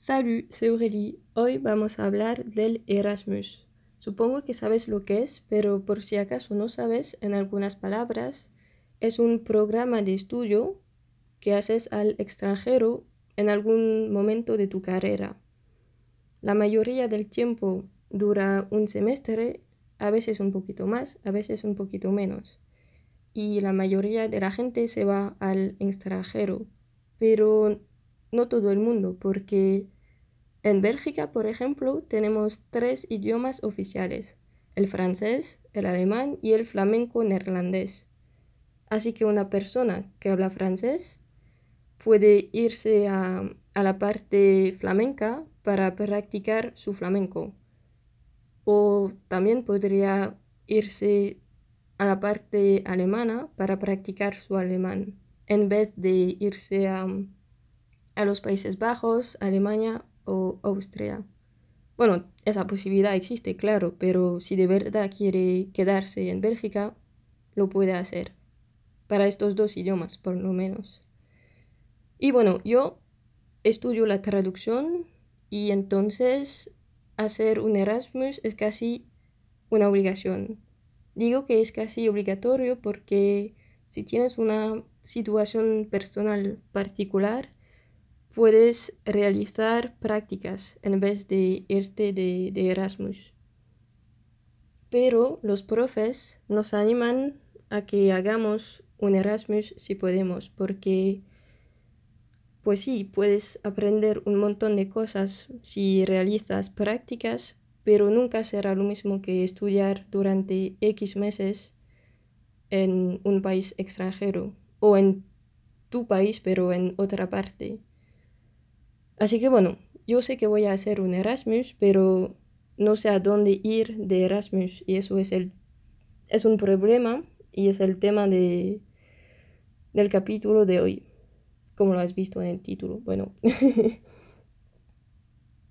Salut, c'est Aurélie. Hoy vamos a hablar del Erasmus. Supongo que sabes lo que es, pero por si acaso no sabes, en algunas palabras, es un programa de estudio que haces al extranjero en algún momento de tu carrera. La mayoría del tiempo dura un semestre, a veces un poquito más, a veces un poquito menos. Y la mayoría de la gente se va al extranjero, pero no todo el mundo, porque en Bélgica, por ejemplo, tenemos tres idiomas oficiales, el francés, el alemán y el flamenco neerlandés. Así que una persona que habla francés puede irse a, a la parte flamenca para practicar su flamenco. O también podría irse a la parte alemana para practicar su alemán, en vez de irse a, a los Países Bajos, Alemania o Austria. Bueno, esa posibilidad existe, claro, pero si de verdad quiere quedarse en Bélgica, lo puede hacer. Para estos dos idiomas, por lo menos. Y bueno, yo estudio la traducción y entonces hacer un Erasmus es casi una obligación. Digo que es casi obligatorio porque si tienes una situación personal particular, puedes realizar prácticas en vez de irte de, Erasmus. Pero los profes nos animan a que hagamos un Erasmus si podemos, porque pues sí, puedes aprender un montón de cosas si realizas prácticas, pero nunca será lo mismo que estudiar durante X meses en un país extranjero o en tu país, pero en otra parte. Así que bueno, yo sé que voy a hacer un Erasmus, pero no sé a dónde ir de Erasmus y eso es, el, es un problema y es el tema de, del capítulo de hoy, como lo has visto en el título. Bueno,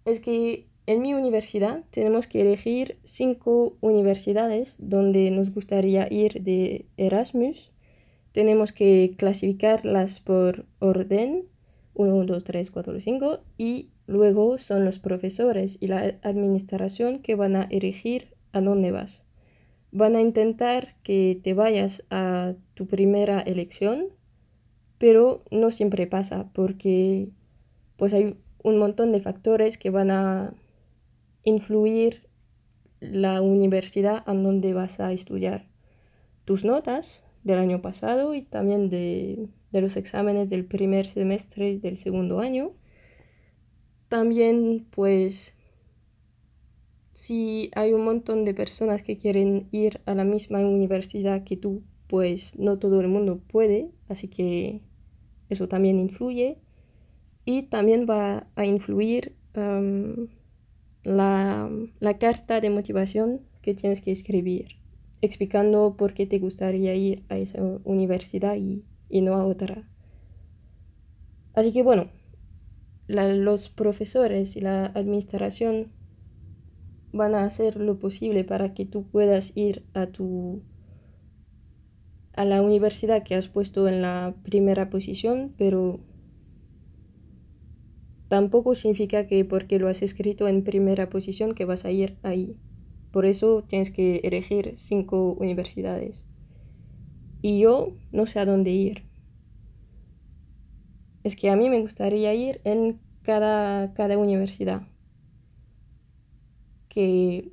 es que en mi universidad tenemos que elegir cinco universidades donde nos gustaría ir de Erasmus. Tenemos que clasificarlas por orden 1, 2, 3, 4, 5 y luego son los profesores y la administración que van a elegir a dónde vas. Van a intentar que te vayas a tu primera elección, pero no siempre pasa porque pues hay un montón de factores que van a influir la universidad a donde vas a estudiar. Tus notas del año pasado y también de de los exámenes del primer semestre del segundo año. También, pues, si hay un montón de personas que quieren ir a la misma universidad que tú, pues no todo el mundo puede, así que eso también influye. Y también va a influir la, la carta de motivación que tienes que escribir, explicando por qué te gustaría ir a esa universidad y y no a otra. Así que bueno, los profesores y la administración van a hacer lo posible para que tú puedas ir a tu a la universidad que has puesto en la primera posición, pero tampoco significa que porque lo has escrito en primera posición que vas a ir ahí. Por eso tienes que elegir cinco universidades y yo no sé a dónde ir. Es que a mí me gustaría ir en cada, cada universidad. Que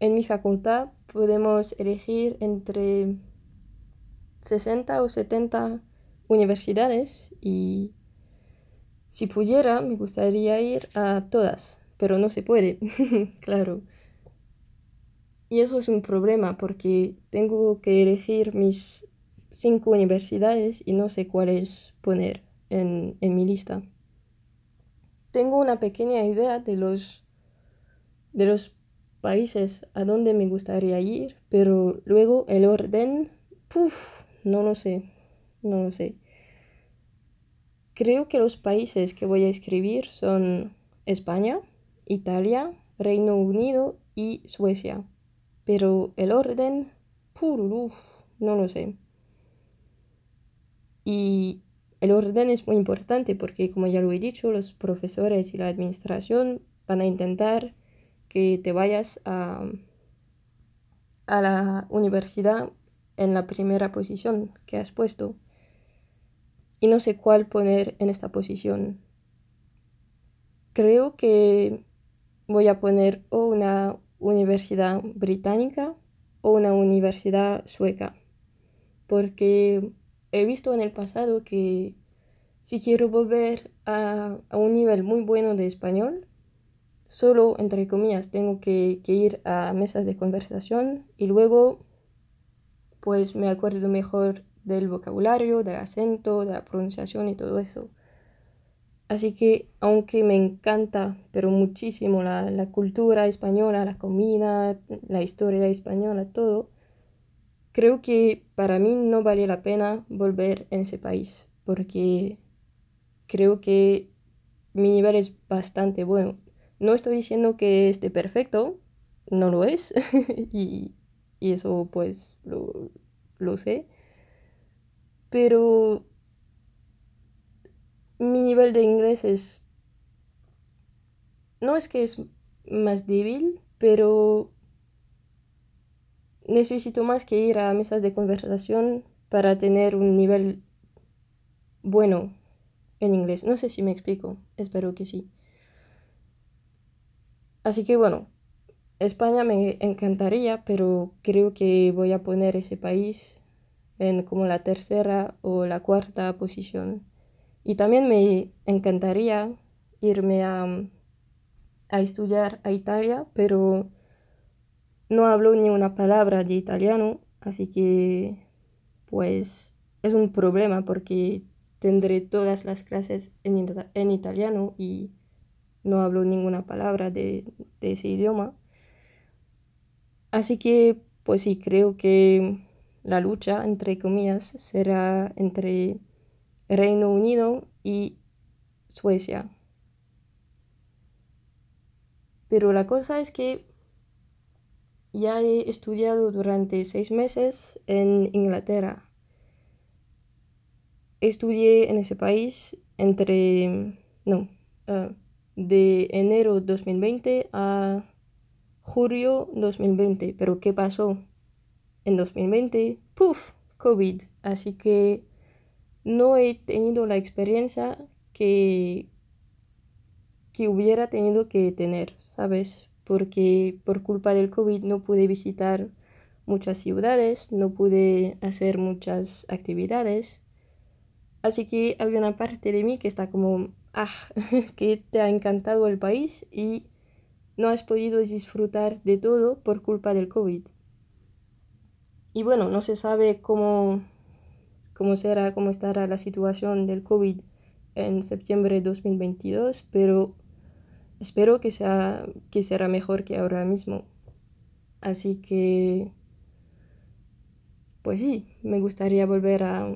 en mi facultad podemos elegir entre 60 o 70 universidades y si pudiera me gustaría ir a todas, pero no se puede, claro. Y eso es un problema porque tengo que elegir mis cinco universidades y no sé cuáles poner en, en mi lista. Tengo una pequeña idea de los, de los países a donde me gustaría ir, pero luego el orden, puff, no lo sé, no lo sé. Creo que los países que voy a escribir son España, Italia, Reino Unido y Suecia pero el orden, no lo sé. Y el orden es muy importante porque, como ya lo he dicho, los profesores y la administración van a intentar que te vayas a, a la universidad en la primera posición que has puesto. Y no sé cuál poner en esta posición. Creo que voy a poner una universidad británica o una universidad sueca. Porque he visto en el pasado que si quiero volver a, un nivel muy bueno de español, solo, entre comillas, tengo que, que, ir a mesas de conversación y luego, pues me acuerdo mejor del vocabulario, del acento, de la pronunciación y todo eso. Así que, aunque me encanta, pero muchísimo la, la cultura española, la comida, la historia española, todo, creo que para mí no vale la pena volver en ese país, porque creo que mi nivel es bastante bueno. No estoy diciendo que esté perfecto, no lo es, y, y, eso pues lo, lo sé, pero mi nivel de inglés es... No es que es más débil, pero necesito más que ir a mesas de conversación para tener un nivel bueno en inglés. No sé si me explico, espero que sí. Así que bueno, España me encantaría, pero creo que voy a poner ese país en como la tercera o la cuarta posición. Y también me encantaría irme a, a estudiar a Italia, pero no hablo ni una palabra de italiano, así que pues es un problema porque tendré todas las clases en, en italiano y no hablo ninguna palabra de, de, ese idioma. Así que pues sí, creo que la lucha, entre comillas, será entre Reino Unido y Suecia. Pero la cosa es que ya he estudiado durante seis meses en Inglaterra. Estudié en ese país entre, no, uh, de enero 2020 a julio 2020. Pero ¿qué pasó? En 2020, ¡puf! COVID. Así que no he tenido la experiencia que, que hubiera tenido que tener, ¿sabes? porque por culpa del COVID no pude visitar muchas ciudades, no pude hacer muchas actividades. Así que había una parte de mí que está como, ah, que te ha encantado el país y no has podido disfrutar de todo por culpa del COVID. Y bueno, no se sabe cómo, cómo será, cómo estará la situación del COVID en septiembre de 2022, pero espero que, sea, que será mejor que ahora mismo. Así que, pues sí, me gustaría volver a,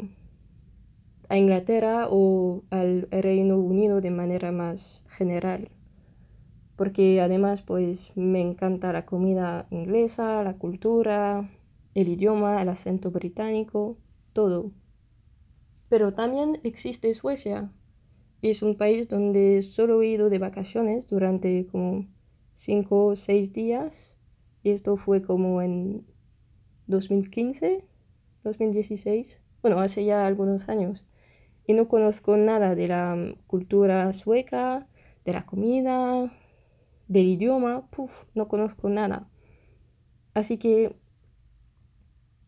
a Inglaterra o al Reino Unido de manera más general. Porque además, pues me encanta la comida inglesa, la cultura, el idioma, el acento británico, todo. Pero también existe Suecia, es un país donde solo he ido de vacaciones durante como 5 o 6 días. Y esto fue como en 2015, 2016. Bueno, hace ya algunos años. Y no conozco nada de la cultura sueca, de la comida, del idioma. Puf, no conozco nada. Así que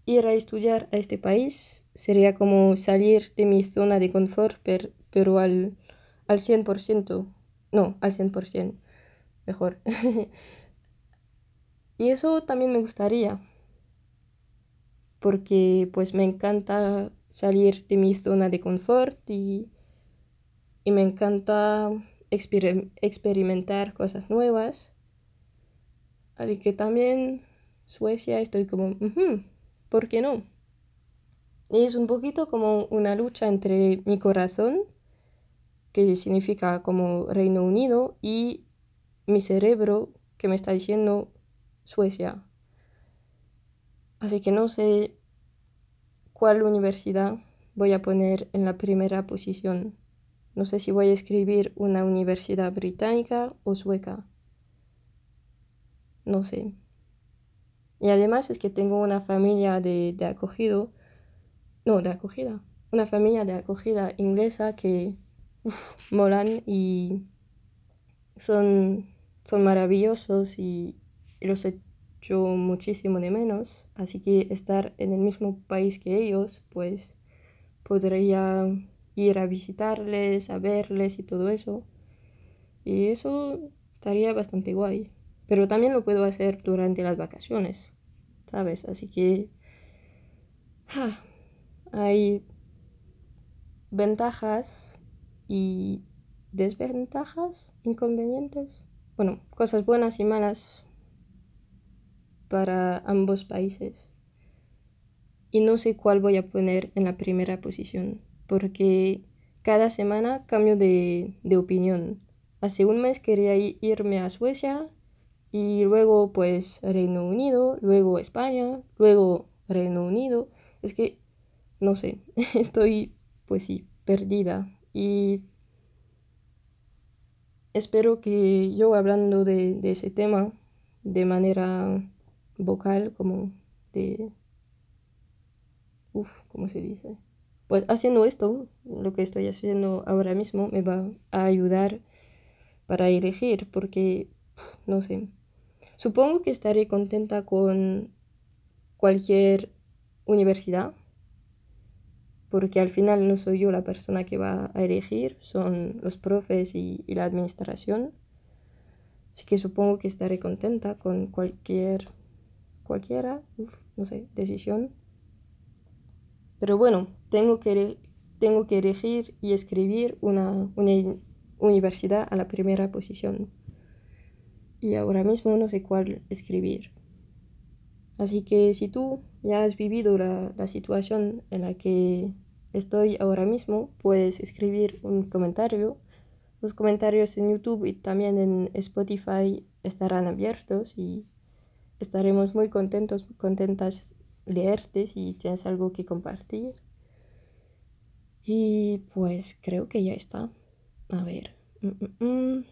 ir a estudiar a este país sería como salir de mi zona de confort, pero al al 100%, no, al 100%, mejor. y eso también me gustaría, porque pues me encanta salir de mi zona de confort y, y me encanta experimentar cosas nuevas. Así que también Suecia estoy como, ¿por qué no? Es un poquito como una lucha entre mi corazón que significa como Reino Unido, y mi cerebro que me está diciendo Suecia. Así que no sé cuál universidad voy a poner en la primera posición. No sé si voy a escribir una universidad británica o sueca. No sé. Y además es que tengo una familia de, acogido. No, de acogida. Una familia de acogida inglesa que molan y son, son maravillosos y, y los echo muchísimo de menos. Así que estar en el mismo país que ellos, pues podría ir a visitarles, a verles y todo eso. Y eso estaría bastante guay. Pero también lo puedo hacer durante las vacaciones, ¿sabes? Así que hay ventajas y desventajas, inconvenientes. Bueno, cosas buenas y malas para ambos países y no sé cuál voy a poner en la primera posición, porque cada semana cambio de, opinión. Hace un mes quería irme a Suecia y luego pues Reino Unido, luego España, luego Reino Unido. Es que, no sé, estoy pues sí, perdida y espero que yo hablando de, de ese tema de manera vocal como de Uf, ¿cómo se dice? Pues haciendo esto, lo que estoy haciendo ahora mismo me va a ayudar para elegir, porque, no sé, supongo que estaré contenta con cualquier universidad, porque al final no soy yo la persona que va a elegir, son los profes y, la administración. Así que supongo que estaré contenta con cualquier, cualquiera, no sé, decisión. Pero bueno, tengo que, tengo que elegir y escribir una, universidad a la primera posición. Y ahora mismo no sé cuál escribir. Así que si tú ya has vivido la, la situación en la que estoy ahora mismo, puedes escribir un comentario. Los comentarios en YouTube y también en Spotify estarán abiertos y estaremos muy contentos, contentas leerte si tienes algo que compartir. Y pues creo que ya está. A ver. Mm, mm, mm.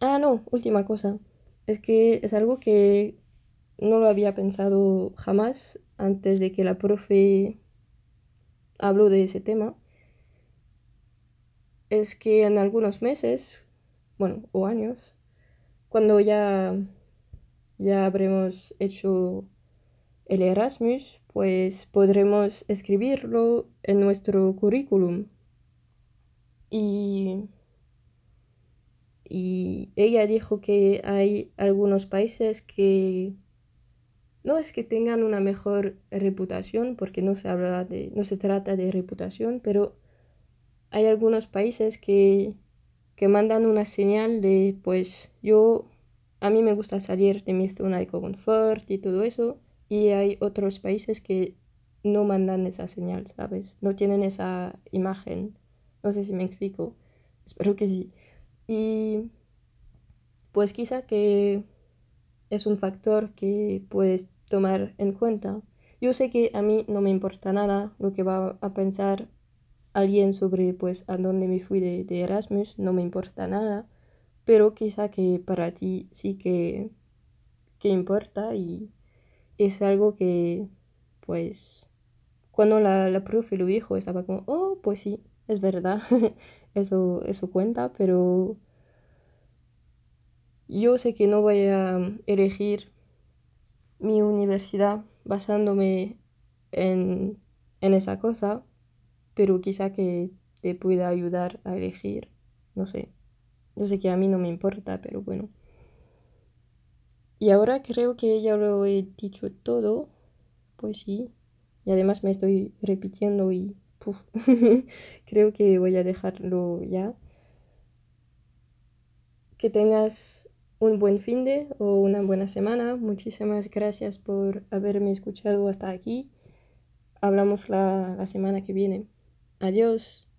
Ah, no, última cosa. Es que es algo que no lo había pensado jamás antes de que la profe habló de ese tema. Es que en algunos meses, bueno, o años, cuando ya, ya habremos hecho el Erasmus, pues podremos escribirlo en nuestro currículum. Y, y ella dijo que hay algunos países que no es que tengan una mejor reputación, porque no se habla de, no se trata de reputación, pero hay algunos países que, que mandan una señal de pues yo a mí me gusta salir de mi zona de confort y todo eso y hay otros países que no mandan esa señal, ¿sabes? No tienen esa imagen. No sé si me explico. Espero que sí. Y pues quizá que es un factor que puedes tomar en cuenta. Yo sé que a mí no me importa nada lo que va a pensar alguien sobre pues a dónde me fui de, de Erasmus, no me importa nada, pero quizá que para ti sí que, que importa y es algo que, pues, cuando la, la profe lo dijo, estaba como, oh, pues sí, es verdad, eso, eso cuenta, pero yo sé que no voy a elegir mi universidad basándome en, en esa cosa, pero quizá que te pueda ayudar a elegir, no sé. Yo sé que a mí no me importa, pero bueno. Y ahora creo que ya lo he dicho todo. Pues sí. Y además me estoy repitiendo y creo que voy a dejarlo ya. Que tengas un buen fin de o una buena semana. Muchísimas gracias por haberme escuchado hasta aquí. Hablamos la, la semana que viene. Adiós.